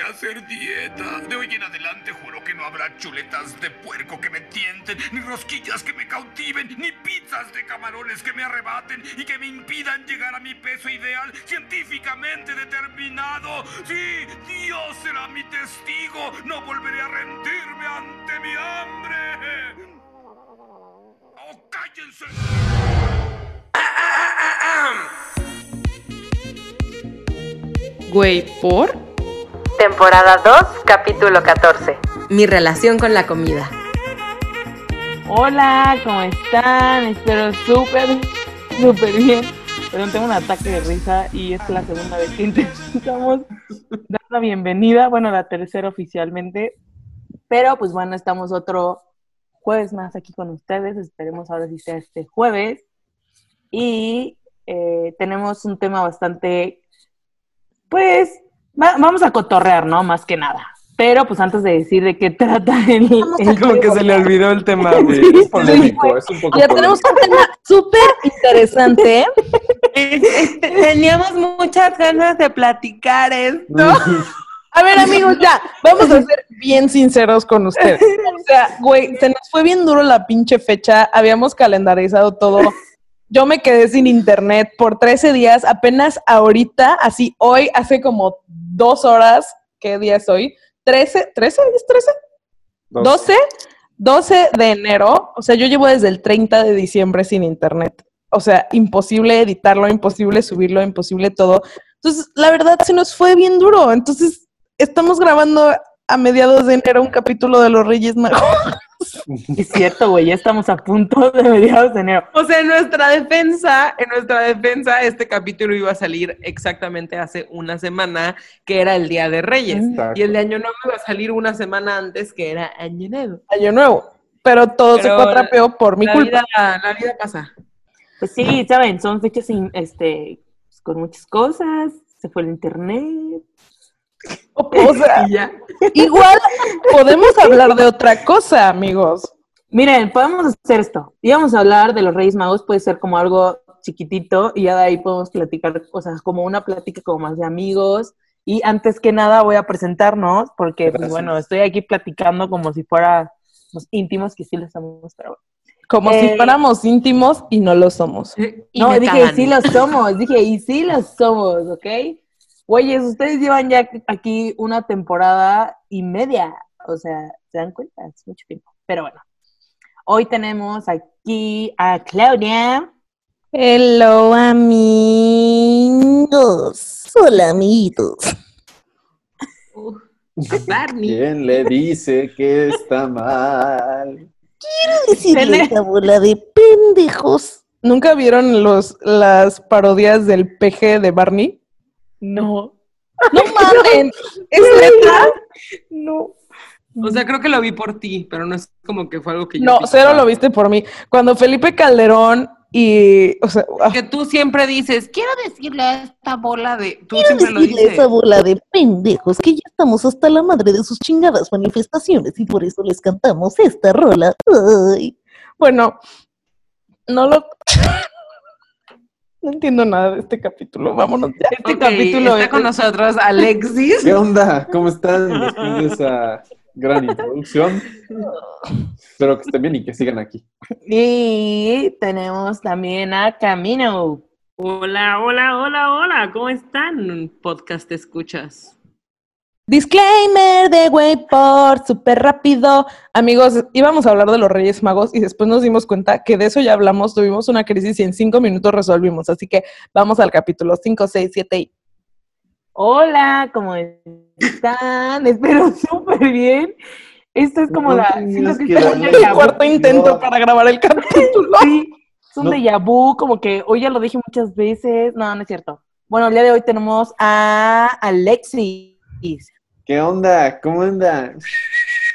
hacer dieta. De hoy en adelante juro que no habrá chuletas de puerco que me tienten, ni rosquillas que me cautiven, ni pizzas de camarones que me arrebaten y que me impidan llegar a mi peso ideal científicamente determinado. Sí, Dios será mi testigo. No volveré a rendirme ante mi hambre. ¡Oh, cállense! Güey, ¿por? Temporada 2, capítulo 14. Mi relación con la comida. Hola, ¿cómo están? Espero súper, súper bien. Perdón, tengo un ataque de risa y es la segunda vez que intentamos dar la bienvenida, bueno, la tercera oficialmente. Pero pues bueno, estamos otro jueves más aquí con ustedes. Esperemos ahora si sea este jueves. Y eh, tenemos un tema bastante, pues, va- vamos a cotorrear, ¿no? Más que nada. Pero pues antes de decir de qué trata el... el Como que se le olvidó el tema, güey. Sí, es polémico, es un poco Ya polémico. tenemos un tema súper interesante. Teníamos muchas ganas de platicar esto. A ver, amigos, ya, vamos a ser bien sinceros con ustedes. O sea, güey, se nos fue bien duro la pinche fecha, habíamos calendarizado todo. Yo me quedé sin internet por 13 días, apenas ahorita, así hoy, hace como dos horas, ¿qué día es hoy? 13, ¿13? ¿Es 13? Dos. 12, 12 de enero, o sea, yo llevo desde el 30 de diciembre sin internet. O sea, imposible editarlo, imposible subirlo, imposible todo. Entonces, la verdad, se nos fue bien duro. Entonces, estamos grabando a mediados de enero un capítulo de los Reyes Magos. Es cierto, güey, ya estamos a punto de mediados de enero. O sea, en nuestra defensa, en nuestra defensa, este capítulo iba a salir exactamente hace una semana, que era el Día de Reyes. Exacto. Y el de Año Nuevo iba a salir una semana antes, que era Año Nuevo. Año Nuevo. Pero todo se Pero cuatrapeó por mi la, culpa. vida, la vida pasa. Pues sí, saben, son fechas sin, este, pues, con muchas cosas, se fue el internet. O sea, ya. igual podemos hablar de otra cosa, amigos. Miren, podemos hacer esto. Íbamos a hablar de los Reyes Magos, puede ser como algo chiquitito y ya de ahí podemos platicar, o sea, como una plática como más de amigos. Y antes que nada voy a presentarnos, porque pues, bueno, estoy aquí platicando como si fuera los íntimos que sí lo somos, pero bueno. Como Eh, si fuéramos íntimos y no lo somos. Y no, dije, cagan. sí lo somos, dije, y sí lo somos, ¿ok? Güeyes, ustedes llevan ya aquí una temporada y media, o sea, ¿se dan cuenta? Es mucho tiempo. Pero bueno, hoy tenemos aquí a Claudia. Hello, amigos. Hola, amigos. Barney. ¿Quién le dice que está mal? Decirle esta bola de pendejos. ¿Nunca vieron los, las parodias del PG de Barney? No. No mames, ¿es neta? No. O sea, creo que lo vi por ti, pero no es como que fue algo que yo No, cero lo viste por mí. Cuando Felipe Calderón y, o sea, ah, Que tú siempre dices, quiero decirle a esta bola de... Tú Quiero siempre lo decirle a dices. esa bola de pendejos que ya estamos hasta la madre de sus chingadas manifestaciones y por eso les cantamos esta rola. Ay. bueno, no lo... No entiendo nada de este capítulo. Vámonos ya. Este capítulo está es- con nosotros Alexis. ¿Qué onda? ¿Cómo están después de esa gran introducción? Espero que estén bien y que sigan aquí. Y tenemos también a Camino. Hola, hola, hola, hola, ¿cómo están? Podcast escuchas. Disclaimer de Wayport, súper rápido. Amigos, íbamos a hablar de los Reyes Magos y después nos dimos cuenta que de eso ya hablamos, tuvimos una crisis y en cinco minutos resolvimos. Así que vamos al capítulo 5, 6, 7 y... Hola, ¿cómo están? Espero súper bien. Esto es como No la... tenías siento que que es como un darle déjà El cuarto intento para grabar el capítulo. Sí, es un No. déjà vu, como que hoy ya lo dije muchas veces. No, no es cierto. Bueno, el día de hoy tenemos a Alexis. ¿Qué onda? ¿Cómo anda?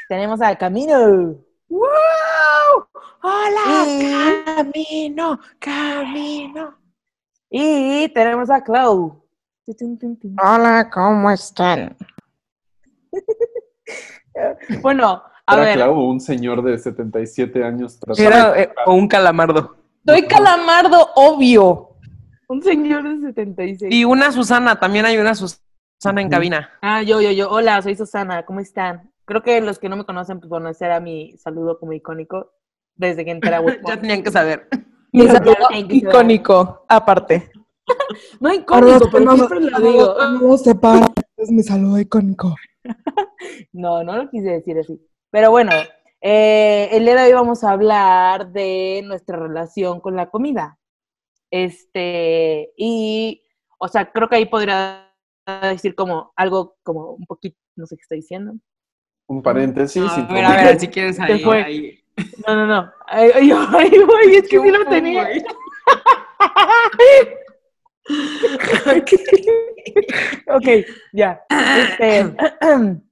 Tenemos a Camino. ¡Wow! ¡Hola! Y- ¡Camino! ¡Camino! Y tenemos a Clau. Hola, ¿cómo están? Bueno, a Era ver. Clau, un señor de 77 años Era eh, o un calamardo. Soy calamardo, obvio. Un señor de 76. Y una Susana, también hay una Susana. Susana en cabina. Ah, yo, yo, yo. Hola, soy Susana. ¿Cómo están? Creo que los que no me conocen, pues bueno, ese era mi saludo como icónico desde que entré a ya tenían que saber. Mi saludo icónico, aparte. No icónico, pero siempre lo digo. No es mi saludo icónico. No, no lo quise decir así. Pero bueno, eh, el día de hoy vamos a hablar de nuestra relación con la comida. Este, y, o sea, creo que ahí podría decir como algo, como un poquito, no sé qué estoy diciendo. Un paréntesis. a sin ver, a ver, si quieres ahí. fue. ahí. No, no, no. Ay, ay, ay, güey, es que sí lo tenía. ok, ya. Este,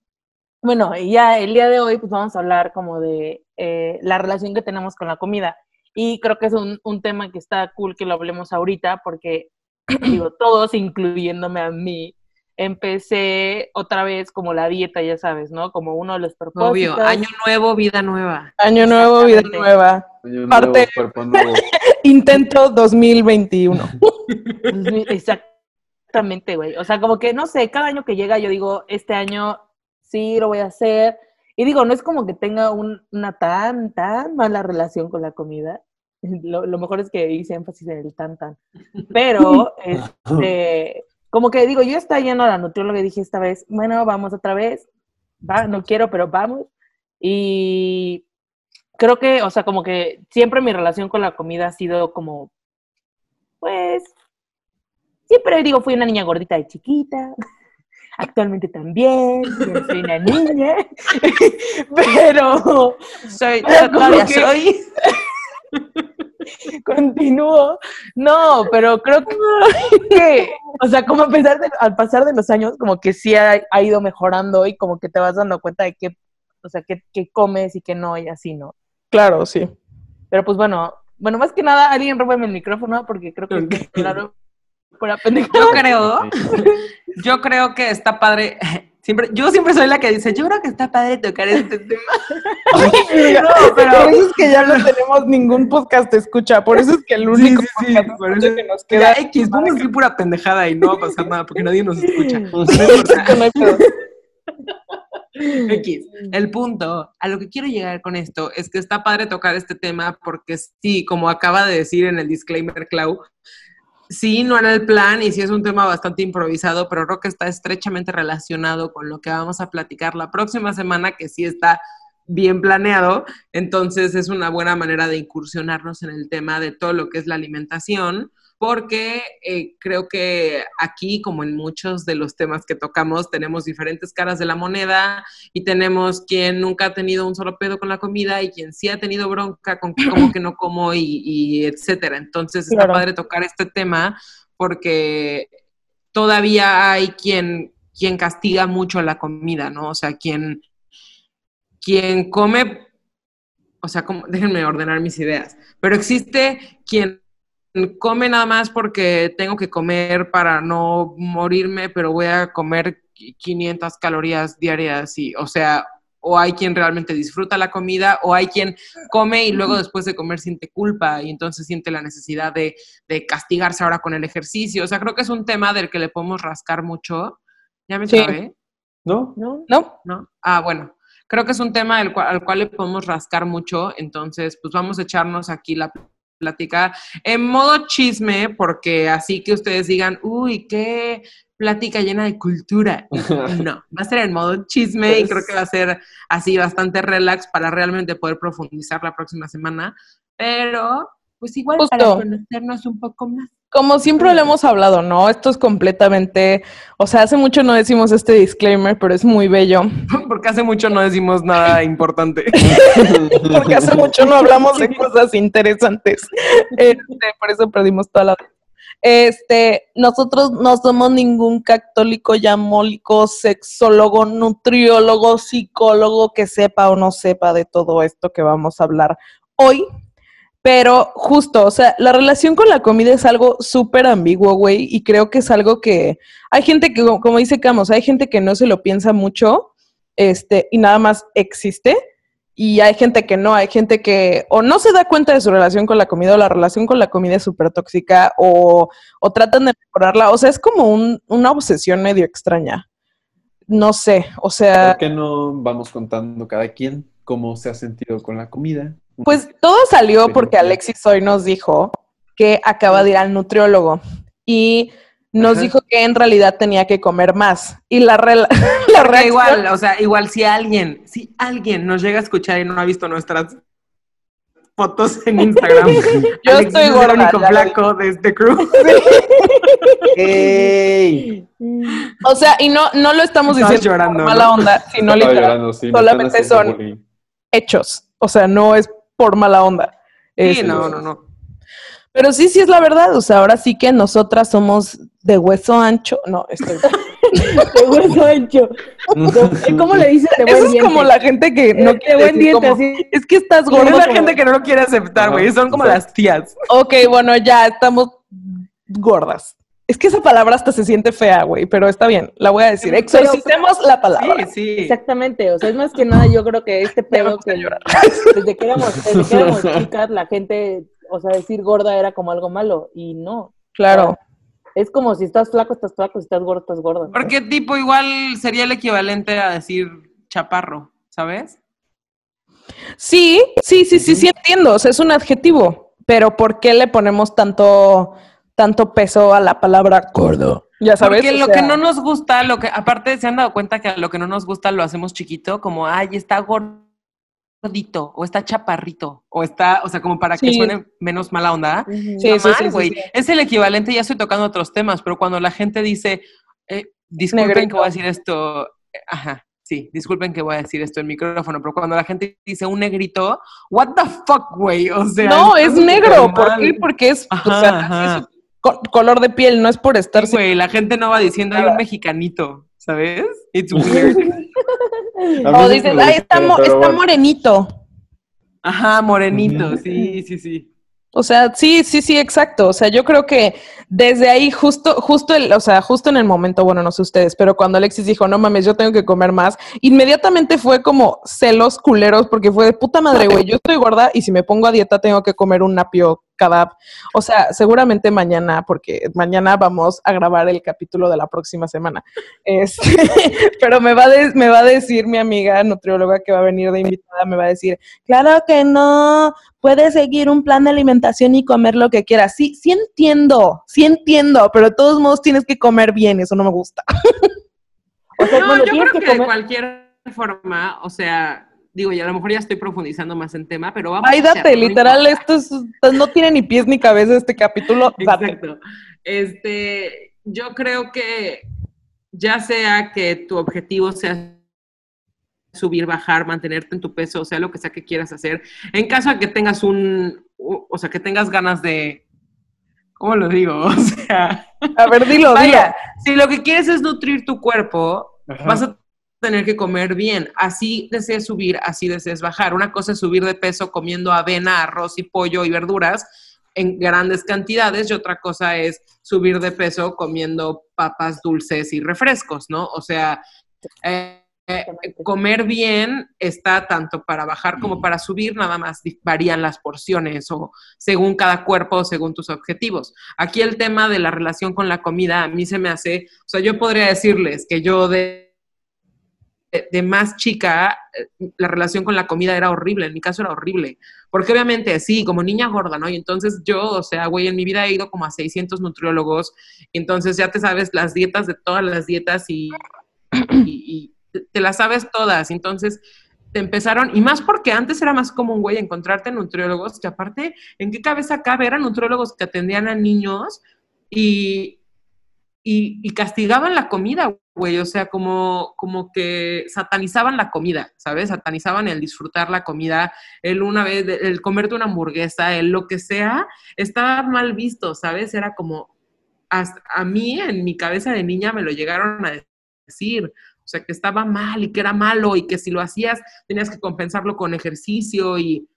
bueno, ya el día de hoy pues vamos a hablar como de eh, la relación que tenemos con la comida. Y creo que es un, un tema que está cool que lo hablemos ahorita porque, digo, todos, incluyéndome a mí, empecé otra vez como la dieta, ya sabes, ¿no? Como uno de los propósitos. Obvio, año nuevo, vida nueva. Año nuevo, vida nueva. Año Parte- nuevo, cuerpo nuevo. Intento 2021. Pues, Exactamente, güey. O sea, como que, no sé, cada año que llega yo digo, este año sí lo voy a hacer. Y digo, no es como que tenga un- una tan, tan mala relación con la comida. Lo, lo mejor es que hice énfasis en el tan, tan. Pero, este, como que digo, yo estaba yendo a la nutrióloga y dije esta vez, bueno, vamos otra vez. Va, no quiero, pero vamos. Y creo que, o sea, como que siempre mi relación con la comida ha sido como, pues, siempre digo, fui una niña gordita de chiquita. Actualmente también, soy una niña. Pero Soy, Pero como todavía que- soy. continúo. No, pero creo que, o sea, como a pesar de, al pasar de los años, como que sí ha, ha ido mejorando y como que te vas dando cuenta de qué, o sea, qué, qué comes y qué no y así, ¿no? Claro, sí. Pero pues bueno, bueno, más que nada, alguien róbame el micrófono porque creo que claro, pendejada. Yo creo, yo creo que está padre. Siempre, yo siempre soy la que dice, yo creo que está padre tocar este tema. No, pero por eso es que ya no tenemos ningún podcast de escucha. Por eso es que el único sí, sí, podcast por eso- que nos Queda. X, vamos a decir pura pendejada y no va a pasar nada porque nadie nos escucha. X. El punto, a lo que quiero llegar con esto es que está padre tocar este tema porque sí, como acaba de decir en el disclaimer Clau, sí, no era el plan y sí es un tema bastante improvisado, pero creo que está estrechamente relacionado con lo que vamos a platicar la próxima semana, que sí está bien planeado. Entonces es una buena manera de incursionarnos en el tema de todo lo que es la alimentación, porque eh, creo que aquí, como en muchos de los temas que tocamos, tenemos diferentes caras de la moneda y tenemos quien nunca ha tenido un solo pedo con la comida y quien sí ha tenido bronca con que como que no como y, y etcétera. Entonces está Claro. padre tocar este tema porque todavía hay quien, quien castiga mucho la comida, ¿no? O sea, quien, quien come, o sea, como, déjenme ordenar mis ideas, pero existe quien come nada más porque tengo que comer para no morirme, pero voy a comer 500 calorías diarias y, o sea, o hay quien realmente disfruta la comida, o hay quien come y luego después de comer siente culpa y entonces siente la necesidad de, de castigarse ahora con el ejercicio. O sea, creo que es un tema del que le podemos rascar mucho. ¿Ya me Sí. trabé? ¿No? ¿No? ¿No? ¿no? Ah, bueno, creo que es un tema al cual, al cual le podemos rascar mucho, entonces pues vamos a echarnos aquí la plática en modo chisme, porque así que ustedes digan, uy, qué plática llena de cultura. No, va a ser en modo chisme y creo que va a ser así bastante relax para realmente poder profundizar la próxima semana, pero pues igual para Justo. conocernos un poco más. Como siempre lo hemos hablado, ¿no? Esto es completamente, o sea, hace mucho no decimos este disclaimer, pero es muy bello, Porque hace mucho no decimos nada importante. porque hace mucho no hablamos de cosas interesantes. Este, por eso perdimos toda la... Este, nosotros no somos ningún católico, yamólico, sexólogo, nutriólogo, psicólogo que sepa o no sepa de todo esto que vamos a hablar hoy. Pero justo, o sea, la relación con la comida es algo súper ambiguo, güey, y creo que es algo que hay gente que, como dice Camos, hay gente que no se lo piensa mucho, este, y nada más existe. Y hay gente que no, hay gente que o no se da cuenta de su relación con la comida o la relación con la comida es súper tóxica o, o tratan de mejorarla. O sea, es como un- una obsesión medio extraña. No sé, o sea, ¿Por qué no vamos contando cada quien cómo se ha sentido con la comida? Pues todo salió porque. Alexis hoy nos dijo que acaba de ir al nutriólogo y nos Ajá. dijo que en realidad tenía que comer más. Y la, rela- la reacción- igual, o sea, igual si alguien, si alguien nos llega a escuchar y no ha visto nuestras fotos en Instagram, Yo Alexis estoy es gorda, el único flaco de este crew. O sea, y no, no lo estamos Estabas diciendo llorando, por mala ¿no? onda, sino literal llorando, sí, me solamente son- bullying. hechos. O sea, no es por mala onda. Sí, no, no, no. Pero sí, sí es la verdad. O sea, ahora sí que nosotras somos de hueso ancho. No, estoy... De hueso ancho. De- ¿Cómo le dices de buen Eso es diente? como la gente que no De quiere buen decir diente, como, así. es que estás Es gordo. la como- gente que no lo quiere aceptar, güey. Son como las tías. Ok, bueno, ya estamos gordas. Es que esa palabra hasta se siente fea, güey, pero está bien, la voy a decir. Exorcicemos la palabra. Sí, sí. Exactamente, o sea, es más que nada yo creo que este pedo que llorar. desde que éramos, desde que éramos chicas, la gente, o sea, decir gorda era como algo malo, y no. Claro. Es como si estás flaco, estás flaco, si estás gordo, estás gordo. Porque tipo igual sería el equivalente a decir chaparro, ¿sabes? Sí, sí, sí, sí, sí entiendo. O sea, es un adjetivo. Pero ¿por qué le ponemos tanto, tanto peso a la palabra gordo? Ya sabes. Porque o lo sea, que no nos gusta, lo que, aparte se han dado cuenta que a lo que no nos gusta lo hacemos chiquito, como, ay, está gordito, o está chaparrito, o está, o sea, como para que suene menos mala onda. Ujú. Sí, sí, mal, sí, sí, güey. sí. Es el equivalente, ya estoy tocando otros temas, pero cuando la gente dice, eh, disculpen Negrito. que voy a decir esto, eh, ajá, sí, disculpen que voy a decir esto en micrófono, pero cuando la gente dice un negrito, what the fuck, güey, o sea. No, es negro. ¿Por qué? Porque es o Ajá, sea, ajá. así es su co- color de piel, no es por estar. Sí, güey, la gente no va diciendo hay un mexicanito, ¿sabes? It's weird. O dices, ay, está, mo- está bueno. morenito. Ajá, morenito, sí, sí, sí. O sea, sí, sí, sí, exacto. O sea, yo creo que desde ahí, justo, justo el, o sea, justo en el momento, bueno, no sé ustedes, pero cuando Alexis dijo, no mames, yo tengo que comer más, inmediatamente fue como celos culeros, porque fue de puta madre, güey, yo estoy gorda y si me pongo a dieta tengo que comer un napio O sea, seguramente mañana, porque mañana vamos a grabar el capítulo de la próxima semana. Este, pero me va, a de- me va a decir mi amiga nutrióloga que va a venir de invitada, me va a decir, claro que no, puedes seguir un plan de alimentación y comer lo que quieras. Sí, sí entiendo, sí entiendo, pero de todos modos tienes que comer bien, eso no me gusta. O sea, No, bueno, yo creo que que de cualquier forma, o sea, digo, y a lo mejor ya estoy profundizando más en tema, pero vamos Ay, a date, hacerlo, no literal, esto es- no tiene ni pies ni cabeza este capítulo, date. Exacto. Este, yo creo que ya sea que tu objetivo sea subir, bajar, mantenerte en tu peso, o sea, lo que sea que quieras hacer, en caso de que tengas un, o sea, que tengas ganas de, ¿cómo lo digo? O sea, A ver, dilo, vaya, si lo que quieres es nutrir tu cuerpo, Ajá. vas a tener que comer bien. Así desees subir, así desees bajar. Una cosa es subir de peso comiendo avena, arroz y pollo y verduras en grandes cantidades y otra cosa es subir de peso comiendo papas dulces y refrescos, ¿no? O sea, eh, eh, comer bien está tanto para bajar como para subir, nada más varían las porciones o según cada cuerpo o según tus objetivos. Aquí el tema de la relación con la comida a mí se me hace, o sea, yo podría decirles que yo de de- más chica, eh, la relación con la comida era horrible, en mi caso era horrible, porque obviamente sí, como niña gorda, ¿no? Y entonces yo, o sea, güey, en mi vida he ido como a 600 nutriólogos, entonces ya te sabes las dietas de todas las dietas y, te las sabes todas, entonces te empezaron, y más porque antes era más común, güey, encontrarte nutriólogos, que aparte, ¿en qué cabeza cabe? Eran nutriólogos que atendían a niños y, y, y castigaban la comida, güey, o sea, como, como que satanizaban la comida, ¿sabes? Satanizaban el disfrutar la comida, el una vez, el comerte una hamburguesa, el lo que sea, estaba mal visto, ¿sabes? Era como, hasta a mí en mi cabeza de niña me lo llegaron a decir, sea, que estaba mal y que era malo y que si lo hacías tenías que compensarlo con ejercicio y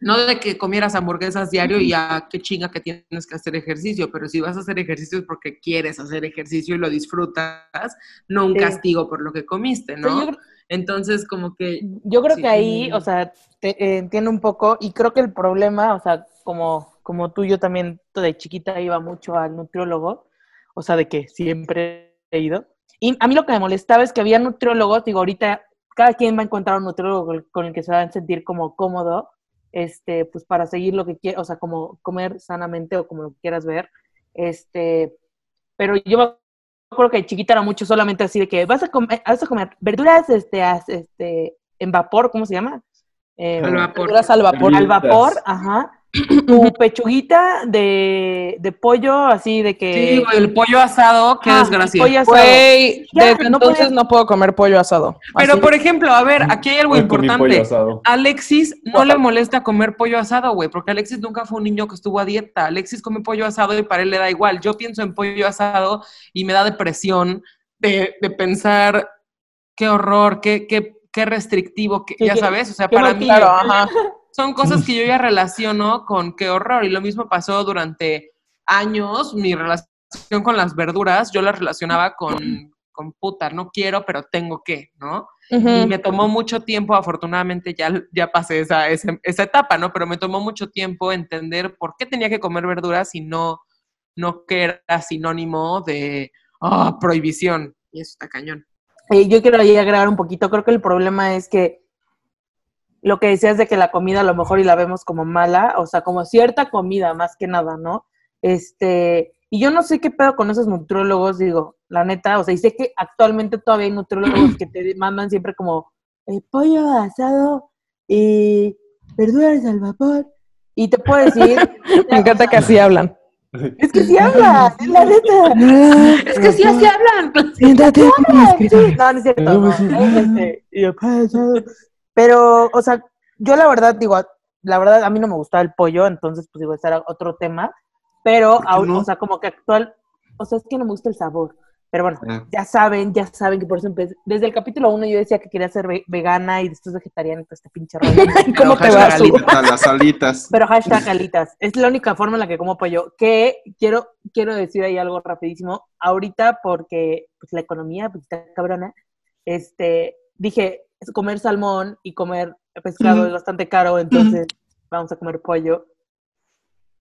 no de que comieras hamburguesas diario y ya qué chinga que tienes que hacer ejercicio, pero si vas a hacer ejercicio es porque quieres hacer ejercicio y lo disfrutas, no un Sí. castigo por lo que comiste, ¿no? yo creo- Entonces, como que Yo creo Sí. que ahí, o sea, te, eh, entiendo un poco y creo que el problema, o sea, como, como tú, yo también de chiquita iba mucho al nutriólogo, o sea, de que siempre he ido. Y a mí lo que me molestaba es que había nutriólogos, digo, ahorita cada quien va a encontrar un nutriólogo con el, que se va a sentir como cómodo, este, pues para seguir lo que quiere, o sea, como comer sanamente o como lo quieras ver, este, pero yo me acuerdo que de chiquita era mucho solamente así de que vas a comer, vas a comer verduras, este, as- este, en vapor, ¿cómo se llama? Eh, al vapor. Verduras al vapor. al vapor, ajá. Tu pechuguita de, de pollo, así de que. Sí, güey, el pollo asado, qué Ah, desgracia. pollo asado. Güey, Ya, desde no entonces no puedo comer pollo asado. Pero, Así. por ejemplo, a ver, aquí hay algo Hoy importante. Alexis no le molesta comer pollo asado, güey, porque Alexis nunca fue un niño que estuvo a dieta. Alexis come pollo asado y para él le da igual. Yo pienso en pollo asado y me da depresión de, de pensar qué horror, qué, qué, qué restrictivo, qué- Sí, ya sabes. O sea, para mí. Claro, ajá. son cosas que yo ya relaciono con qué horror. Y lo mismo pasó durante años. Mi relación con las verduras, yo las relacionaba con, con puta, no quiero, pero tengo que, ¿no? Y me tomó mucho tiempo, afortunadamente ya, ya pasé esa, esa, esa etapa, ¿no? Pero me tomó mucho tiempo entender por qué tenía que comer verduras y no, no que era sinónimo de ah, prohibición. Y eso está cañón. Eh, yo quiero ahí agregar un poquito. Creo que el problema es que lo que decías de que la comida a lo mejor y la vemos como mala, o sea, como cierta comida más que nada, ¿no? Este, y yo no sé qué pedo con esos nutriólogos, digo, la neta, o sea, y sé que actualmente todavía hay nutriólogos que te mandan siempre como eh, pollo asado y verduras al vapor. Y te puedo decir, Me encanta que así hablan. es que sí habla, es la neta. Es que sí, así hablan. Siéntate. Sí, no, no es cierto. no. Este, y yo, Pero, o sea, yo la verdad digo, la verdad a mí no me gustaba el pollo, entonces pues digo, ese era otro tema, pero, ¿Por qué aún, no? o sea, como que actual, o sea, es que no me gusta el sabor. Pero bueno, Ah. ya saben, ya saben que por eso empecé. Desde el capítulo uno yo decía que quería ser ve- vegana y después vegetariana, y todo este pinche rollo. ¿Cómo te Pero va, hashtag Su? alita. A las alitas. Pero hashtag alitas. Es la única forma en la que como pollo. Que quiero, quiero decir ahí algo rapidísimo. Ahorita, porque pues, la economía pues, está cabrona, este, dije, comer salmón y comer pescado es bastante caro, entonces vamos a comer pollo.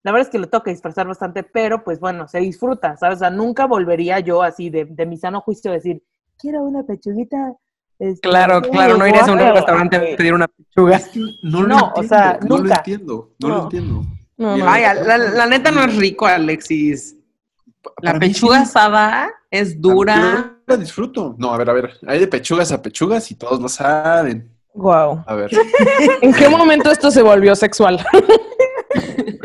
La verdad es que lo que disfrazar bastante, pero pues bueno, se disfruta, ¿sabes? O sea, nunca volvería yo así de, de mi sano juicio a decir, quiero una pechuguita. este, Claro, claro, no irías a un pollo". restaurante a pedir una pechuga. No lo No, o entiendo, sea, no lo nunca. entiendo, no, No. lo entiendo. No, no. Ay, la, la neta no es rico, Alexis. La mí pechuga sí. asada es dura. Yo la disfruto. No, a ver, a ver. Hay de pechugas a pechugas y todos lo saben. Wow. A ver. ¿En qué momento esto se volvió sexual?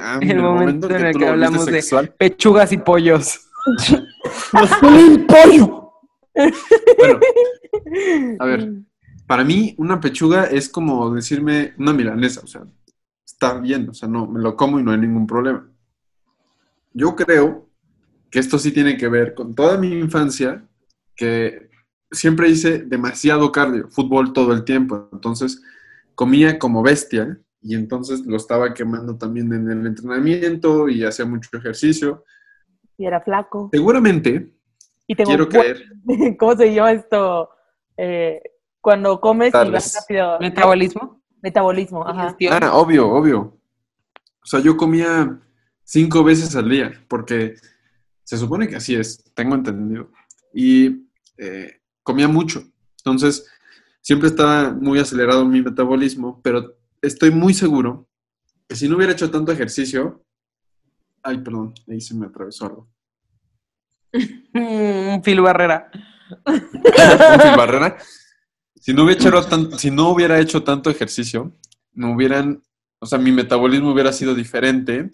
ah, El momento en el que hablamos de- sexual. Pechugas y pollos. ¡El pollo! Bueno, a ver. Para mí, una pechuga es como decirme una milanesa. O sea, está bien. O sea, no, me lo como y no hay ningún problema. Yo creo que esto sí tiene que ver con toda mi infancia, que siempre hice demasiado cardio, fútbol todo el tiempo. Entonces, comía como bestia y entonces lo estaba quemando también en el entrenamiento y hacía mucho ejercicio. Y era flaco. Seguramente, Y tengo quiero creer, ¿Cómo se llama esto? Eh, cuando comes y vas rápido. Metabolismo. Metabolismo, ajá. Ah, obvio, obvio. O sea, yo comía cinco veces al día, porque se supone que así es, tengo entendido. Y eh, comía mucho. Entonces, siempre estaba muy acelerado mi metabolismo, pero estoy muy seguro que si no hubiera hecho tanto ejercicio... Ay, perdón, ahí se me atravesó algo. Phil Barrera. Un Phil Barrera. Si no, hubiera hecho si no hubiera hecho tanto ejercicio, no hubieran, o sea, mi metabolismo hubiera sido diferente.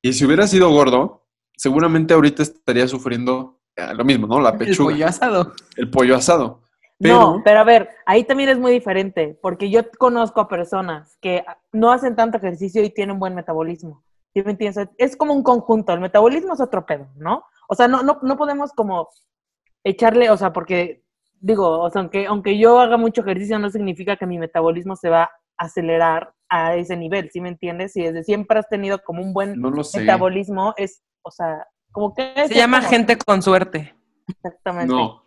Y si hubiera sido gordo, seguramente ahorita estaría sufriendo eh, lo mismo, ¿no? La El pechuga, pollo asado. el pollo asado. No, Pero- pero a ver, ahí también es muy diferente, porque yo conozco a personas que no hacen tanto ejercicio y tienen buen metabolismo. ¿Sí me entiendes? Es como un conjunto, el metabolismo es otro pedo, ¿no? O sea, no, no, no podemos como echarle, o sea, porque digo, o sea, aunque, aunque yo haga mucho ejercicio, no significa que mi metabolismo se va a acelerar a ese nivel, ¿sí me entiendes? Si desde siempre has tenido como un buen No metabolismo, es, o sea, como que... Se llama como- gente con suerte. Exactamente. No.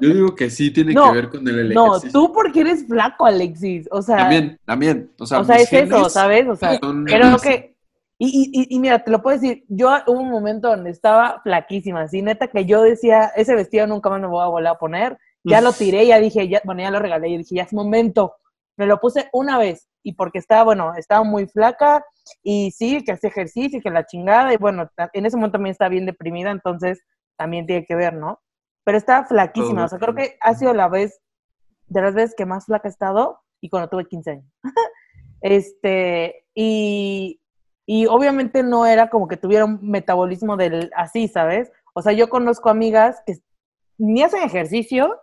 Yo digo que sí tiene No, que ver con el No, ejercicio. tú porque eres flaco, Alexis. O sea, También, también. O sea, o sea es eso, ¿sabes? O sea, son- creo que... Y, y, y, y mira, te lo puedo decir, yo hubo un momento donde estaba flaquísima, así neta que yo decía, ese vestido nunca más me voy a volver a poner, ya lo tiré, ya dije, ya, bueno, ya lo regalé, y dije, ya es momento. Me lo puse una vez, y porque estaba, bueno, estaba muy flaca, y sí, que hacía ejercicio, y que la chingada, y bueno, en ese momento también estaba bien deprimida, entonces también tiene que ver, ¿no? Pero estaba flaquísima, o sea, creo que ha sido la vez, de las veces que más flaca he estado, y cuando tuve 15 años. este, y, y obviamente no era como que tuviera un metabolismo del así, ¿sabes? O sea, yo conozco amigas que ni hacen ejercicio,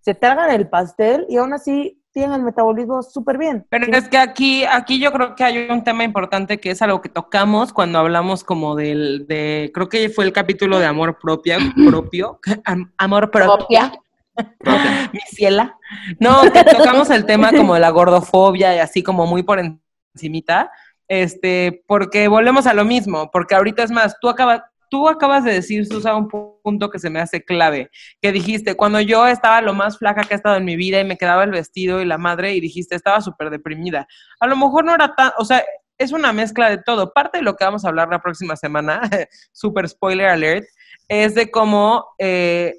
se tragan el pastel y aún así tienen el metabolismo súper bien. Pero ¿sí? es que aquí, aquí yo creo que hay un tema importante que es algo que tocamos cuando hablamos como del, de, creo que fue el capítulo de amor propio, propio, am- amor propio, mi ciela. No, que tocamos el tema como de la gordofobia y así como muy por encimita, este, porque volvemos a lo mismo, porque ahorita es más, tú acabas, tú acabas de decir, Susa, un pu- punto que se me hace clave, que dijiste, cuando yo estaba lo más flaca que he estado en mi vida y me quedaba el vestido y la madre, y dijiste, estaba súper deprimida. A lo mejor no era tan, o sea, es una mezcla de todo. Parte de lo que vamos a hablar la próxima semana, super spoiler alert, es de cómo eh,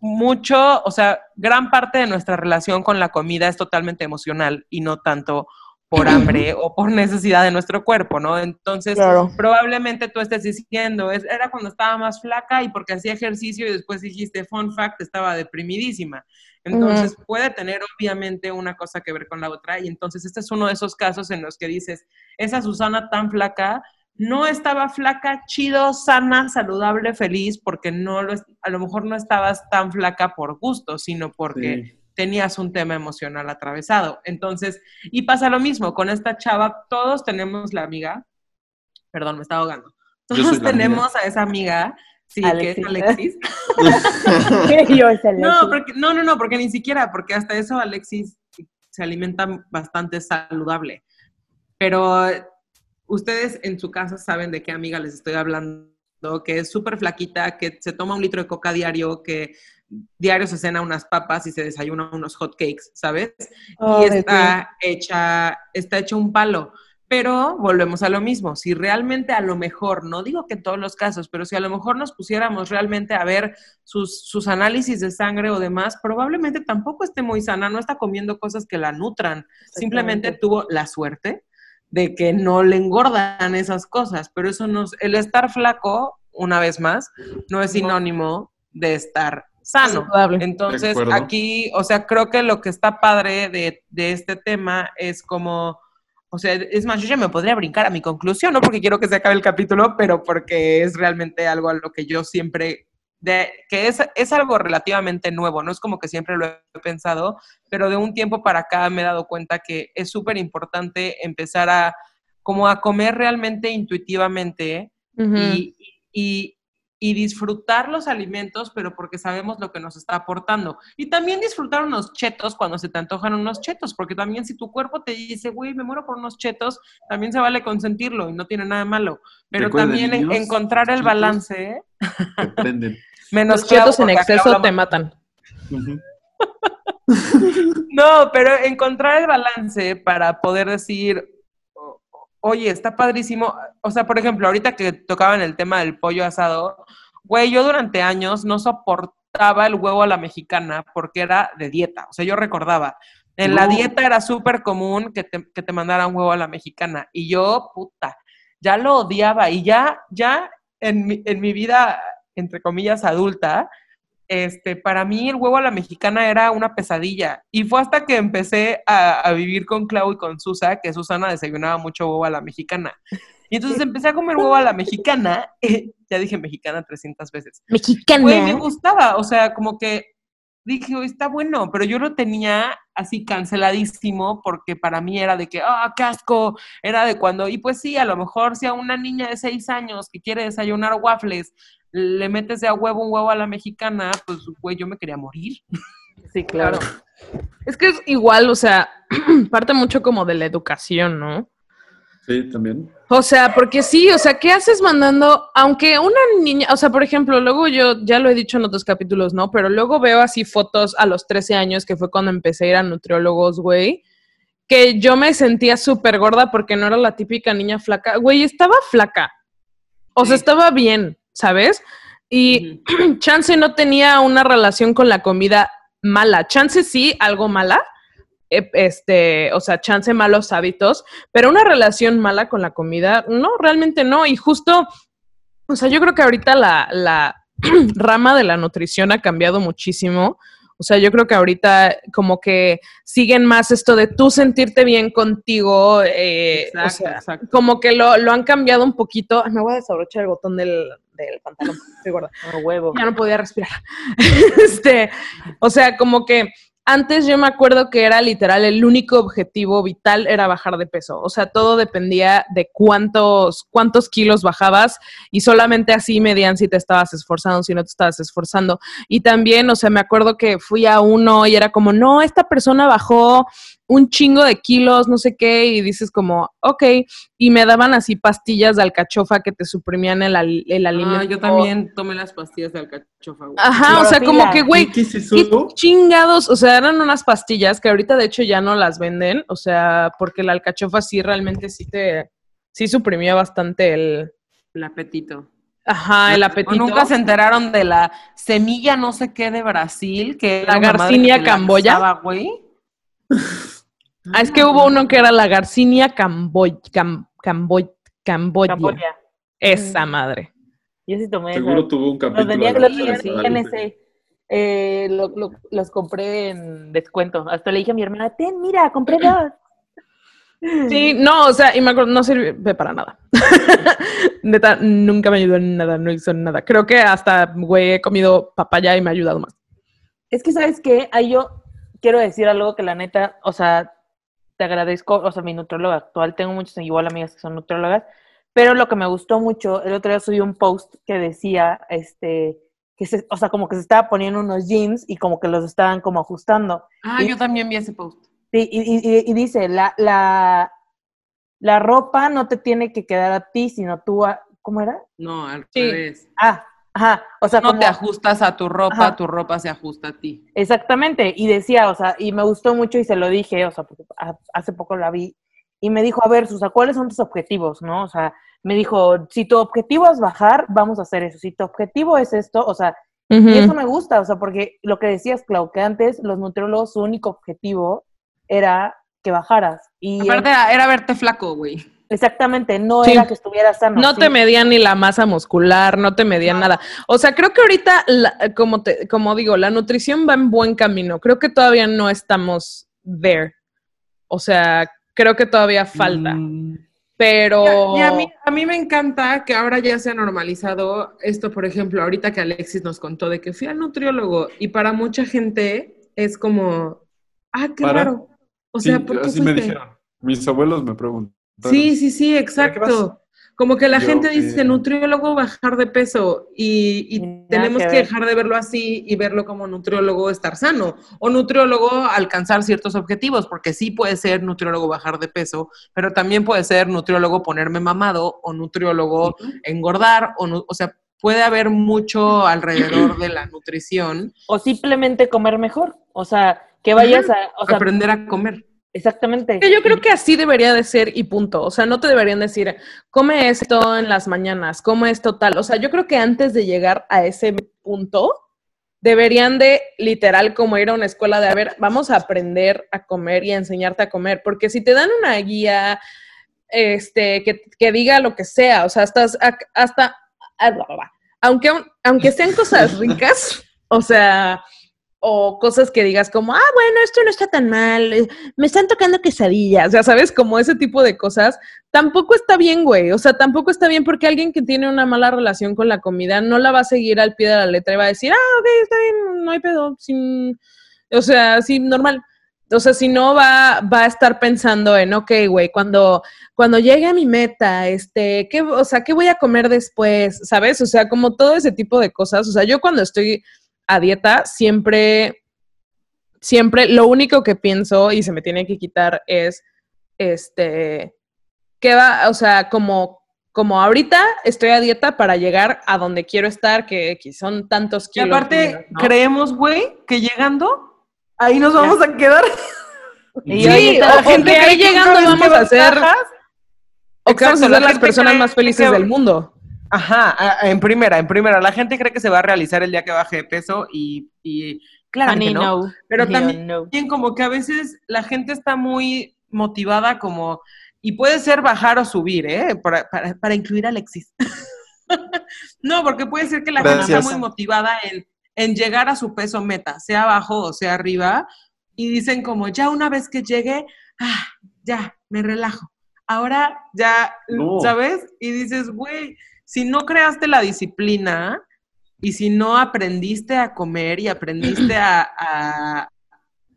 mucho, o sea, gran parte de nuestra relación con la comida es totalmente emocional y no tanto por hambre o por necesidad de nuestro cuerpo, ¿no? Entonces, Claro. probablemente tú estés diciendo, es, era cuando estaba más flaca y porque hacía ejercicio y después dijiste, fun fact, estaba deprimidísima. Entonces, puede tener obviamente una cosa que ver con la otra y entonces este es uno de esos casos en los que dices, esa Susana tan flaca no estaba flaca, chido, sana, saludable, feliz, porque no lo, es- a lo mejor no estabas tan flaca por gusto, sino porque Sí. Tenías un tema emocional atravesado. Entonces, y pasa lo mismo con esta chava, todos tenemos la amiga, perdón, me estaba ahogando, todos tenemos a esa amiga, sí, que es Alexis. Alexis. Yo es el No, Alexis. porque, no, no, no, porque ni siquiera, porque hasta eso Alexis se alimenta bastante saludable. Pero ustedes en su casa saben de qué amiga les estoy hablando, que es súper flaquita, que se toma un litro de coca diario, que diario se cena unas papas y se desayuna unos hot cakes, ¿sabes? Oh, y está hecha, está hecho un palo. Pero volvemos a lo mismo, si realmente a lo mejor, no digo que en todos los casos, pero si a lo mejor nos pusiéramos realmente a ver sus, sus análisis de sangre o demás, probablemente tampoco esté muy sana, no está comiendo cosas que la nutran, simplemente tuvo la suerte de que no le engordan esas cosas, pero eso no, es- el estar flaco, una vez más, no es sinónimo de estar sano. Saludable. Entonces, aquí, o sea, creo que lo que está padre de, de este tema es como, o sea, es más, yo ya me podría brincar a mi conclusión, no porque quiero que se acabe el capítulo, pero porque es realmente algo a lo que yo siempre, de, que es, es algo relativamente nuevo, no es como que siempre lo he pensado, pero de un tiempo para acá me he dado cuenta que es súper importante empezar a, como a comer realmente intuitivamente y- y disfrutar los alimentos, pero porque sabemos lo que nos está aportando. Y también disfrutar unos chetos cuando se te antojan unos chetos, porque también si tu cuerpo te dice, güey, me muero por unos chetos, también se vale consentirlo y no tiene nada malo. Pero también niños, encontrar el balance, Te prenden. menos Los chetos en exceso te matan. No, pero encontrar el balance para poder decir, oye, está padrísimo. O sea, por ejemplo, ahorita que tocaban el tema del pollo asado, güey, yo durante años no soportaba el huevo a la mexicana porque era de dieta. O sea, yo recordaba, en la dieta era súper común que te, que te mandaran huevo a la mexicana. Y yo, puta, ya lo odiaba. Y ya, ya en mi, en mi vida, entre comillas, adulta, este, para mí el huevo a la mexicana era una pesadilla. Y fue hasta que empecé a, a vivir con Clau y con Susa, que Susana desayunaba mucho huevo a la mexicana. Y entonces empecé a comer huevo a la mexicana, ya dije mexicana 300 veces. Mexicana. Güey, me gustaba, o sea, como que dije, "Oye, está bueno, pero yo lo tenía así canceladísimo porque para mí era de que, ah, qué asco, era de cuando, y pues sí, a lo mejor si a una niña de seis años que quiere desayunar waffles le metes de a huevo un huevo a la mexicana, pues, güey, yo me quería morir. Sí, claro. Es que es igual, o sea, parte mucho como de la educación, ¿no? Sí, también. O sea, porque sí, o sea, ¿qué haces mandando, aunque una niña, o sea, por ejemplo, luego yo, ya lo he dicho en otros capítulos, ¿no? Pero luego veo así fotos a los 13 años, que fue cuando empecé a ir a nutriólogos, güey, que yo me sentía súper gorda porque no era la típica niña flaca. Güey, estaba flaca. O sea, estaba bien, ¿sabes? Y Chance no tenía una relación con la comida mala. Chance sí, algo mala, eh, este, o sea, chance malos hábitos, pero una relación mala con la comida, no, realmente no. Y justo, o sea, yo creo que ahorita la, la rama de la nutrición ha cambiado muchísimo. O sea, yo creo que ahorita como que siguen más esto de tú sentirte bien contigo, eh, o Exacto, sea, exacto. como que lo, lo han cambiado un poquito. Me voy a desabrochar el botón del, del pantalón, estoy gorda huevo. ya no podía respirar. este, o sea, como que antes yo me acuerdo que era literal el único objetivo vital era bajar de peso. O sea, todo dependía de cuántos, cuántos kilos bajabas y solamente así medían si te estabas esforzando, si no te estabas esforzando. Y también, o sea, me acuerdo que fui a uno y era como, no, esta persona bajó un chingo de kilos, no sé qué, y dices como, ok, y me daban así pastillas de alcachofa que te suprimían el, al- el alimento. Ah, yo también tomé las pastillas de alcachofa, güey. Ajá, o sea, como que, güey, ¿Qué chingados? O sea, eran unas pastillas que ahorita de hecho ya no las venden, o sea, porque la alcachofa sí realmente sí te, sí suprimía bastante el, El apetito. ajá, el ¿O apetito. nunca se enteraron de la semilla no sé qué de Brasil? Que La Garcinia camboya. güey? Ah, es que hubo uno que era la Garcinia camboy, cam, camboy- Camboya. Camboya. Esa madre. Yo sí tomé Seguro esa. tuvo un capítulo. Los de los en ese. Eh, lo- lo- los compré en descuento. Hasta le dije a mi hermana, ten, mira, compré dos. Sí, no, o sea, y me acuerdo, no sirve para nada. Neta, nunca me ayudó en nada, no hizo nada. Creo que hasta, güey, he comido papaya y me ha ayudado más. Es que, ¿sabes qué? Ahí yo quiero decir algo que la neta, o sea, te agradezco, o sea, mi nutróloga actual, tengo muchas igual amigas que son nutrólogas, pero lo que me gustó mucho, el otro día subí un post que decía, este, que se, o sea, como que se estaba poniendo unos jeans y como que los estaban como ajustando. Ah, Y- yo también vi ese post. Sí, y, y- y- y dice, la, la, la ropa no te tiene que quedar a ti, sino tú a, ¿cómo era? No, al Sí. revés. Ah, ajá, o sea, No como- te ajustas a tu ropa, Ajá. tu ropa se ajusta a ti. Exactamente, y decía, o sea, y me gustó mucho y se lo dije, o sea, porque ha- hace poco la vi, y me dijo, a ver, Susa, ¿cuáles son tus objetivos, no? O sea, me dijo, si tu objetivo es bajar, vamos a hacer eso, si tu objetivo es esto, o sea, y eso me gusta, o sea, porque lo que decías, Clau, que antes los nutriólogos, su único objetivo era que bajaras, y Aparte, era, era verte flaco, güey. Exactamente, no Sí. era que estuvieras sano. No sí. te medían ni la masa muscular, no te medían nada. O sea, creo que ahorita, la- como, te, como digo, la nutrición va en buen camino. Creo que todavía no estamos there. O sea, creo que todavía falta. Mm. Pero... Y a mí, a mí me encanta que ahora ya se ha normalizado esto, por ejemplo, ahorita que Alexis nos contó de que fui al nutriólogo y para mucha gente es como, ah, qué ¿Para? raro. O Sí, sea, ¿por qué así me dijeron. Mis abuelos me preguntaron. Sí, sí, sí, exacto. Como que la Yo, gente dice, eh, nutriólogo bajar de peso y, tenemos que dejar de verlo así y verlo como nutriólogo estar sano o nutriólogo alcanzar ciertos objetivos, porque sí puede ser nutriólogo bajar de peso, pero también puede ser nutriólogo ponerme mamado o nutriólogo engordar, o, o sea, puede haber mucho alrededor de la nutrición, O simplemente comer mejor, o sea, que vayas a, o sea, aprender a comer. Exactamente. Yo creo que así debería de ser y punto. O sea, no te deberían decir, come esto en las mañanas, come esto tal. O sea, yo creo que antes de llegar a ese punto, deberían de literal como ir a una escuela de, a ver, vamos a aprender a comer y a enseñarte a comer. Porque si te dan una guía, este, que, que diga lo que sea, o sea, hasta, hasta, aunque, aunque sean cosas ricas, o sea, o cosas que digas como, ah, bueno, esto no está tan mal, eh, me están tocando quesadillas, ya sabes, como ese tipo de cosas, tampoco está bien, güey, o sea, tampoco está bien porque alguien que tiene una mala relación con la comida no la va a seguir al pie de la letra y va a decir, ah, ok, está bien, no hay pedo, sin, o sea, sí, normal. o sea, si no va, va a estar pensando en, ok, güey, cuando, cuando llegue a mi meta, este, ¿qué, o sea, ¿qué voy a comer después? ¿Sabes? O sea, como todo ese tipo de cosas. O sea, yo cuando estoy a dieta, siempre, siempre, lo único que pienso y se me tiene que quitar es, este, ¿qué va? O sea, como, como ahorita estoy a dieta para llegar a donde quiero estar, que, que son tantos Y kilos. aparte, ¿no? creemos, güey, que llegando, ahí nos vamos a quedar. Y Sí, ahí la gente ahí llegando vamos a ser, bajas, o que vamos a ser las personas más felices que- del mundo. Ajá, en primera, en primera. La gente cree que se va a realizar el día que baje de peso y, y claro que no. no. Pero también- no. Bien, como que a veces la gente está muy motivada como, y puede ser bajar o subir, ¿eh? Para, para, para incluir a Alexis. no, porque puede ser que la gente está muy motivada en, en llegar a su peso meta, sea abajo o sea arriba, y dicen como, ya una vez que llegue, ah, ya, me relajo. Ahora ya, No. ¿sabes? Y dices, güey, si no creaste la disciplina y si no aprendiste a comer y aprendiste a, a-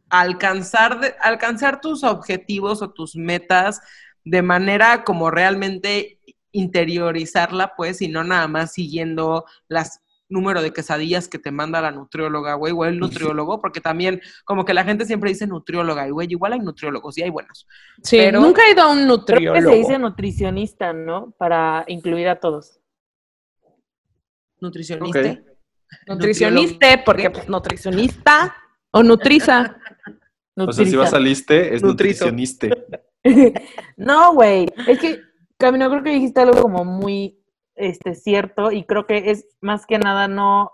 a alcanzar, de- alcanzar tus objetivos o tus metas de manera como realmente interiorizarla, pues, y no nada más siguiendo las número de quesadillas que te manda la nutrióloga, güey, o el nutriólogo, porque también como que la gente siempre dice nutrióloga, y güey, igual hay nutriólogos y hay buenos. Sí, Pero- nunca he ido a un Creo que nutriólogo. se dice nutricionista, ¿no? Para incluir a todos. Nutricionista. Ok. Nutricionista, porque pues nutricionista o nutriza. O sea, si vas al liste, es Nutrizo. nutricionista. No, güey. Es que, Camino, creo que dijiste algo como muy este, cierto y creo que es más que nada no.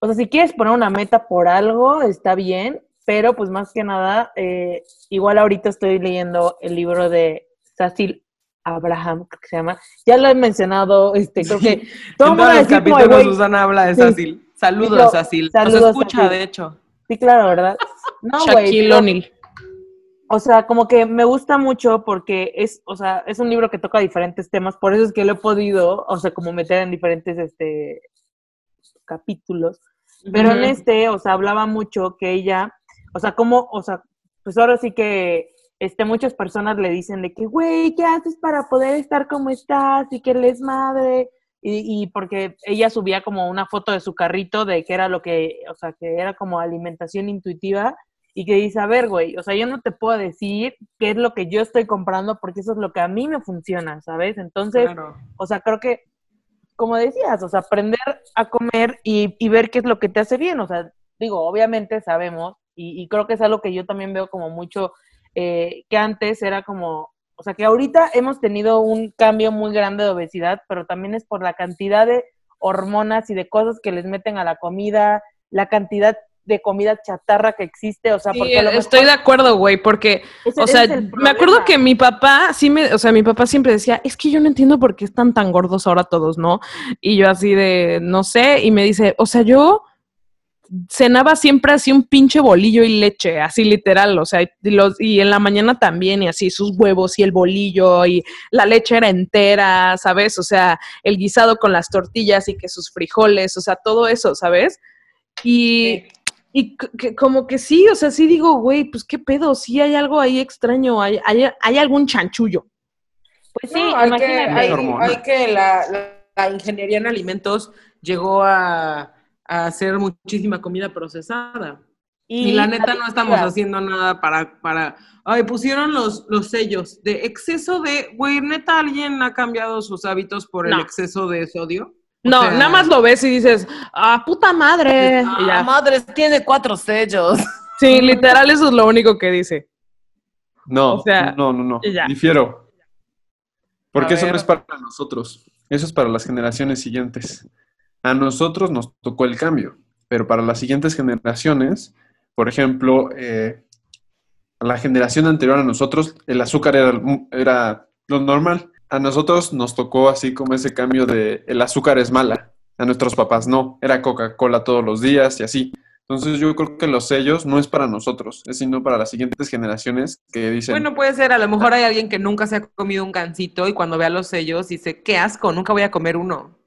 O sea, si quieres poner una meta por algo, está bien, pero pues más que nada, eh, igual ahorita estoy leyendo el libro de Cecil Abraham, creo que se llama. Ya lo he mencionado, este, creo que todo el en mundo todos los capítulos Susana habla de sí. Sacil. Saludos, Digo, Sacil. Nos saludos, escucha, Sacil. de hecho. Sí, claro, ¿verdad? No, güey. Shaquille O'Neal. O sea, como que me gusta mucho porque es, o sea, es un libro que toca diferentes temas, por eso es que lo he podido, o sea, como meter en diferentes, este, capítulos. Pero en Ujú. este, o sea, hablaba mucho que ella, o sea, como, o sea, pues ahora sí que, este, muchas personas le dicen de que, güey, ¿qué haces para poder estar como estás? Y que él es madre. Y, y porque ella subía como una foto de su carrito de que era lo que, o sea, que era como alimentación intuitiva y que dice, a ver, güey, o sea, yo no te puedo decir qué es lo que yo estoy comprando porque eso es lo que a mí me funciona, ¿sabes? Entonces, Claro. o sea, creo que, como decías, o sea, aprender a comer y, y ver qué es lo que te hace bien. O sea, digo, obviamente sabemos, y, y creo que es algo que yo también veo como mucho, eh, que antes era como, o sea, que ahorita hemos tenido un cambio muy grande de obesidad, pero también es por la cantidad de hormonas y de cosas que les meten a la comida, la cantidad de comida chatarra que existe, o sea, Sí, porque a lo estoy de acuerdo, güey, porque, ese- o sea, me acuerdo que mi papá, sí me, o sea, mi papá siempre decía, es que yo no entiendo por qué están tan gordos ahora todos, ¿no? Y yo así de, no sé, y me dice, o sea, yo cenaba siempre así un pinche bolillo y leche, así literal, o sea, y, los, y en la mañana también, y así sus huevos y el bolillo, y la leche era entera, ¿sabes? O sea, el guisado con las tortillas y que sus frijoles, o sea, todo eso, ¿sabes? Y, y que como que sí, o sea, sí digo, güey, pues qué pedo, sí hay algo ahí extraño, hay, hay, hay algún chanchullo. Pues sí, No, hay que, imagínate. hay, hormona. hay que la, la- la ingeniería en alimentos llegó a, a hacer muchísima comida procesada. Y, la neta no estamos haciendo nada para, para, ay, pusieron los, los sellos de exceso de, güey, neta alguien ha cambiado sus hábitos por el No. exceso de sodio. O No, sea, nada más lo ves y dices, ah, puta madre. y Ah, ya. madres, tiene cuatro sellos. Sí, literal, eso es lo único que dice. No, O sea, no, no, no. Difiero. Porque A eso no es para nosotros. Eso es para las generaciones siguientes. A nosotros nos tocó el cambio, pero para las siguientes generaciones, por ejemplo, eh, la generación anterior a nosotros, el azúcar era, era lo normal. A nosotros nos tocó así como ese cambio de el azúcar es mala. A nuestros papás no. Era Coca-Cola todos los días y así. Entonces yo creo que los sellos no es para nosotros, es sino para las siguientes generaciones que dicen, Bueno, puede ser, a lo mejor hay alguien que nunca se ha comido un gansito y cuando vea los sellos dice, qué asco, nunca voy a comer uno.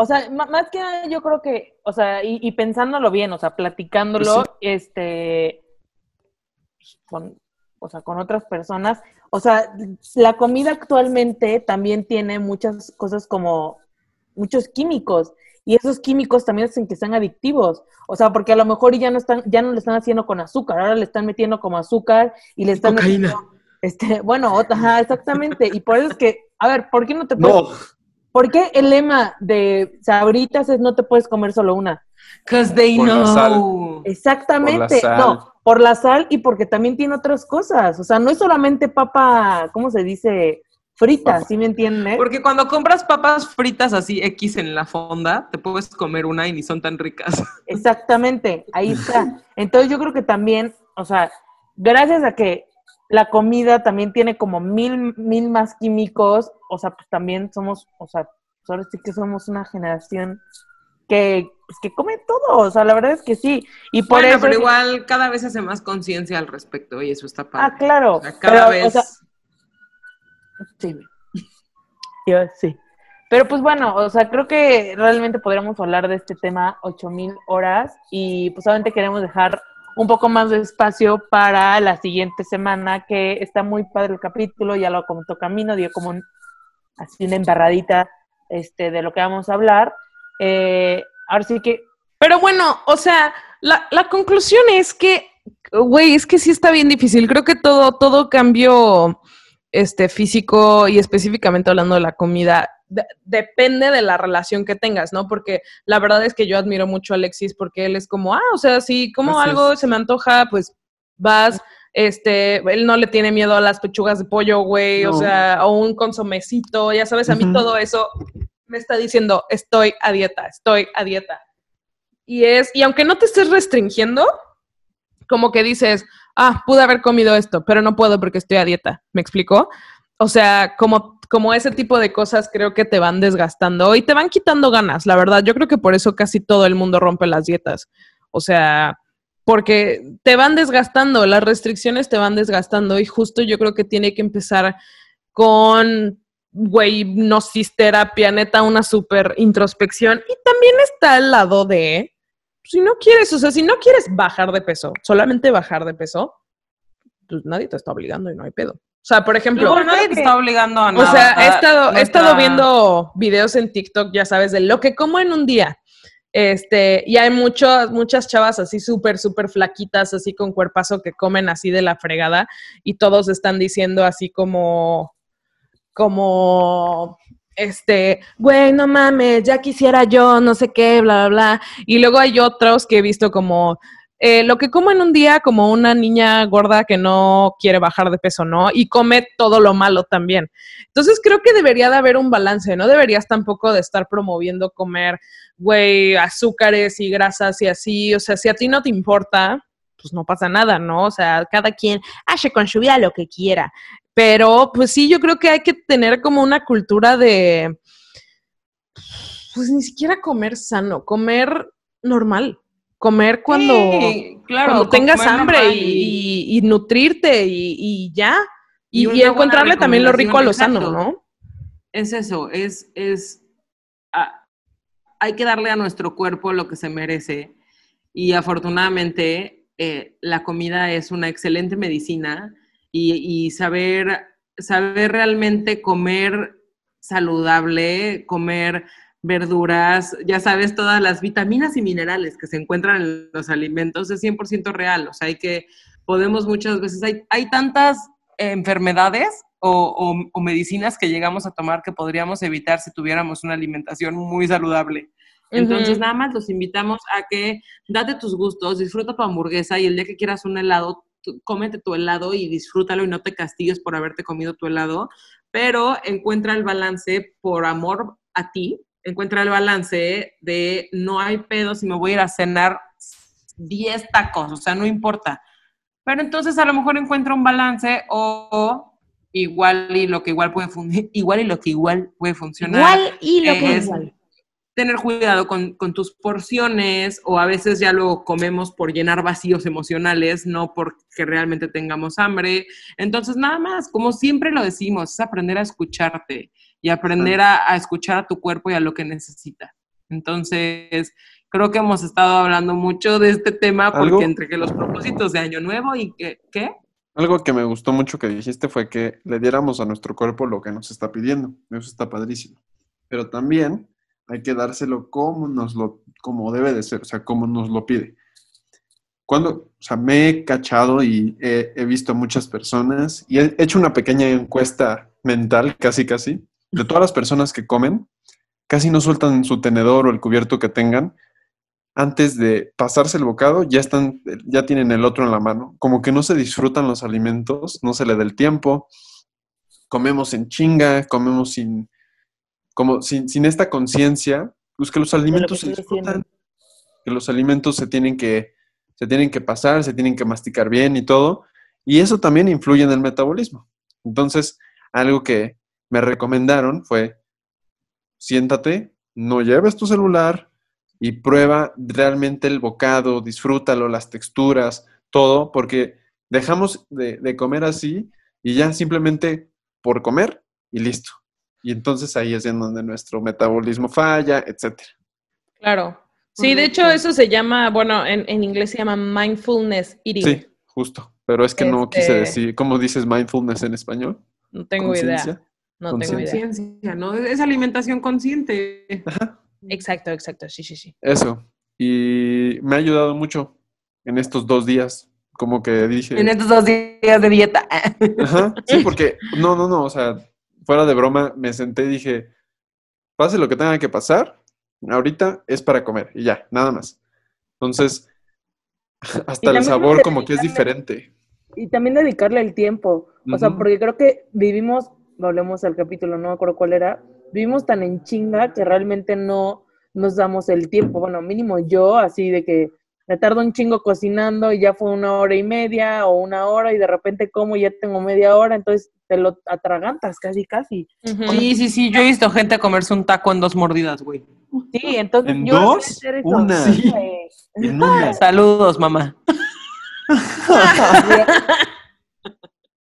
O sea, más que nada yo creo que, o sea, y, y pensándolo bien, o sea, platicándolo, Pues este, con, o sea, con otras personas. O sea, la comida actualmente también tiene muchas cosas como muchos químicos y esos químicos también hacen que sean adictivos. O sea, porque a lo mejor ya no están, ya no le están haciendo con azúcar, ahora le están metiendo como azúcar y le están Cocaína. metiendo, este, bueno, ot- ajá, exactamente. Y por eso es que, a ver, ¿por qué no te puedes, No, por qué el lema de sabritas es no te puedes comer solo una? Cause they Por la sal. know. Exactamente, sal. no, por la sal y porque también tiene otras cosas. O sea, no es solamente papa, ¿cómo se dice? Frita, Papa. ¿sí me entienden? Porque cuando compras papas fritas así X en la fonda, te puedes comer una y ni son tan ricas. Exactamente, ahí está. Entonces yo creo que también, o sea, gracias a que la comida también tiene como mil, mil más químicos, o sea, pues también somos, o sea, pues ahora sí que somos una generación que, pues, que come todo, o sea, la verdad es que sí. Y por bueno, eso... pero igual cada vez hace más conciencia al respecto y eso está padre. Ah, claro. O sea, cada pero, o vez. sea, Sí. Yo sí. Pero pues bueno, o sea, creo que realmente podríamos hablar de este tema 8000 horas y pues solamente queremos dejar un poco más de espacio para la siguiente semana, que está muy padre el capítulo, ya lo comentó Camino, dio como un- así una embarradita este, de lo que vamos a hablar. Eh, ahora sí que, Pero bueno, o sea, la, la conclusión es que, güey, es que sí está bien difícil. Creo que todo, todo cambio este, físico y específicamente hablando de la comida, de- depende de la relación que tengas, ¿no? Porque la verdad es que yo admiro mucho a Alexis porque él es como, ah, o sea, si como algo se me antoja, pues vas, este, él no le tiene miedo a las pechugas de pollo, güey, o sea, o un consomecito, ya sabes, a mí todo eso me está diciendo, estoy a dieta, estoy a dieta. Y es, y aunque no te estés restringiendo, como que dices, ah, pude haber comido esto, pero no puedo porque estoy a dieta. ¿Me explicó? O sea, como, como ese tipo de cosas creo que te van desgastando y te van quitando ganas, la verdad. Yo creo que por eso casi todo el mundo rompe las dietas. O sea, porque te van desgastando, las restricciones te van desgastando y justo yo creo que tiene que empezar con, güey, gnosis terapia, neta, una súper introspección. Y también está el lado de, si no quieres, o sea, si no quieres bajar de peso, solamente bajar de peso, pues nadie te está obligando y no hay pedo. O sea, por ejemplo, Luego nadie te está obligando a o nada. sea, he estado, he estado nuestra- viendo videos en TikTok, ya sabes, de lo que como en un día. Este, y hay muchas, muchas chavas así súper, súper flaquitas, así con cuerpazo que comen así de la fregada, y todos están diciendo así como, como, este, güey, no mames, ya quisiera yo, no sé qué, bla, bla, bla. Y luego hay otros que he visto como, eh, lo que como en un día como una niña gorda que no quiere bajar de peso, ¿no? Y come todo lo malo también. Entonces creo que debería de haber un balance, no deberías tampoco de estar promoviendo comer, güey, azúcares y grasas y así, o sea, si a ti no te importa, pues no pasa nada, ¿no? O sea, cada quien hace con su vida lo que quiera. Pero pues sí, yo creo que hay que tener como una cultura de, pues ni siquiera comer sano, comer normal, comer cuando, Sí, claro, cuando tengas hambre y, y- y nutrirte y, y ya. Y encontrarle también lo rico a lo recomendación, sano, exacto. ¿no? es eso, es, es, ah, hay que darle a nuestro cuerpo lo que se merece y afortunadamente eh, la comida es una excelente medicina y, y saber, saber realmente comer saludable, comer verduras, ya sabes, todas las vitaminas y minerales que se encuentran en los alimentos es 100% real, o sea, hay que, podemos muchas veces, hay, hay tantas enfermedades o, o- o medicinas que llegamos a tomar que podríamos evitar si tuviéramos una alimentación muy saludable. Entonces, nada más los invitamos a que date tus gustos, disfruta tu hamburguesa y el día que quieras un helado, tú- cómete tu helado y disfrútalo y no te castigues por haberte comido tu helado, pero encuentra el balance por amor a ti, encuentra el balance de no hay pedo si me voy a ir a cenar 10 tacos, o sea, no importa. Pero entonces a lo mejor encuentra un balance o igual y lo que igual puede fun- igual y lo que igual puede funcionar Igual y lo que es igual. tener cuidado con, con tus porciones o a veces ya lo comemos por llenar vacíos emocionales, no porque realmente tengamos hambre. Entonces, nada más, como siempre lo decimos, es aprender a escucharte y aprender a, a escuchar a tu cuerpo y a lo que necesita. Entonces, creo que hemos estado hablando mucho de este tema porque ¿Algo? entre que los propósitos de Año Nuevo y que, ¿qué? Algo que me gustó mucho que dijiste fue que le diéramos a nuestro cuerpo lo que nos está pidiendo. Eso está padrísimo. Pero también hay que dárselo como nos lo, como debe de ser, o sea, como nos lo pide. Cuando, o sea, me he cachado y he, he visto a muchas personas y he hecho una pequeña encuesta mental, casi casi, de todas las personas que comen, casi no sueltan su tenedor o el cubierto que tengan antes de pasarse el bocado, ya están, ya tienen el otro en la mano. Como que no se disfrutan los alimentos, no se le da el tiempo. Comemos en chinga, comemos sin, como sin, sin esta conciencia, pues que los alimentos se disfrutan, que los alimentos se tienen que, se tienen que pasar, se tienen que masticar bien y todo. Y eso también influye en el metabolismo. Entonces, algo que me recomendaron fue, siéntate, no lleves tu celular y prueba realmente el bocado, disfrútalo, las texturas, todo, porque dejamos de, de comer así y ya simplemente por comer y listo. Y entonces ahí es en donde nuestro metabolismo falla, etcétera. Claro. Sí, de hecho eso se llama, bueno, en, en inglés se llama mindfulness eating. Sí, justo. Pero es que no quise Este- decir, ¿cómo dices mindfulness en español? No tengo idea. Conciencia. No tengo idea. Conciencia, ¿no? Es alimentación consciente. Ajá, Exacto, exacto. Sí, sí, sí. eso. Y me ha ayudado mucho en estos dos días. Como que dije. En estos dos días de dieta. Ajá, sí, porque, no, no, no, o sea, fuera de broma, me senté y dije, pase lo que tenga que pasar, ahorita es para comer y ya, nada más. Entonces, hasta el sabor como que es diferente. Y también dedicarle el tiempo. O sea, porque creo que vivimos, volvemos al capítulo, no me acuerdo cuál era, vivimos tan en chinga que realmente no nos damos el tiempo. Bueno, mínimo yo, así de que me tardo un chingo cocinando y ya fue una hora y media o una hora y de repente como ya tengo media hora, entonces te lo atragantas casi, casi. Sí, sí, sí. Yo he visto gente comerse un taco en dos mordidas, güey. Sí, entonces ¿En yo dos? sé hacer eso. Una. Sí. En una. Saludos, mamá.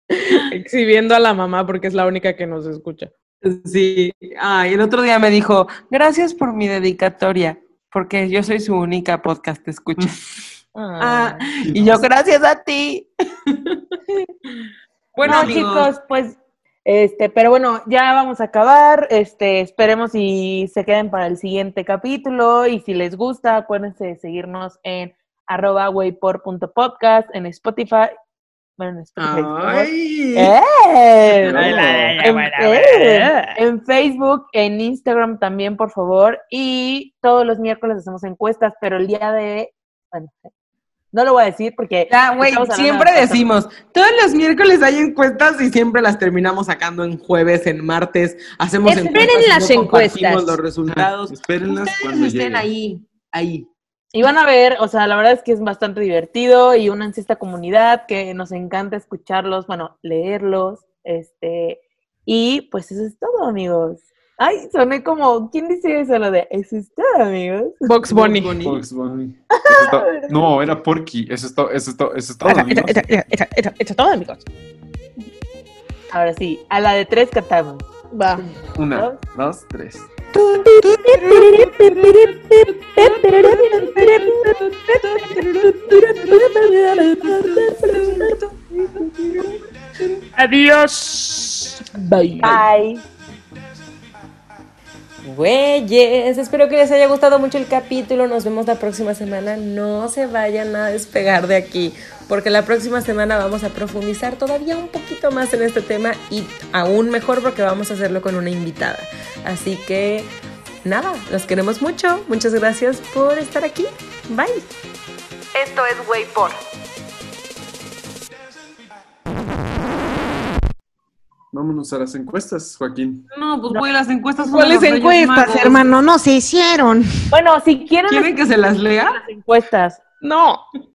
Exhibiendo a la mamá porque es la única que nos escucha. Sí. Ay, el otro día me dijo, gracias por mi dedicatoria, porque yo soy su única podcast escucha. Ah, y yo, gracias a ti. Bueno, chicos, pues, este, pero bueno, ya vamos a acabar. Este, esperemos y se queden para el siguiente capítulo. Y si les gusta, acuérdense de seguirnos en arroba waypor.podcast, en Spotify. Bueno. Ay. ¡Eh! En, eh, en Facebook, en Instagram también, por favor. Y todos los miércoles hacemos encuestas, pero el día de. Bueno, no lo voy a decir porque. Güey, siempre de decimos, todos los miércoles hay encuestas y siempre las terminamos sacando en jueves, en martes, hacemos Esperen encuestas y las no encuestas. los resultados. Espérenlas Ustedes cuando estén lleguen. ahí, ahí. Y van a ver, o sea, la verdad es que es bastante divertido y una en esta comunidad que nos encanta escucharlos, bueno, leerlos, este, y pues eso es todo, amigos. Ay, soné como, ¿quién dice eso? Lo de, eso es todo, amigos. Box Bunny. Bugs Bunny. No, era Porky. Eso es todo, eso es todo, eso es todo, amigos. Eso es todo, amigos. Ahora sí, a la de tres cantamos. Va. Una, dos, tres. Adiós. Bye. Güeyes, espero que les haya gustado mucho el capítulo. Nos vemos la próxima semana. No se vayan a despegar de aquí, porque la próxima semana vamos a profundizar todavía un poquito más en este tema y aún mejor porque vamos a hacerlo con una invitada. Así que nada, los queremos mucho. Muchas gracias por estar aquí. Bye. Esto es Waypor. Vámonos a las encuestas, Joaquín. No, pues güey, las encuestas ¿Cuáles encuestas, hermano? No se hicieron. Bueno, si quieren ¿Quieren que se las lea? las encuestas, No.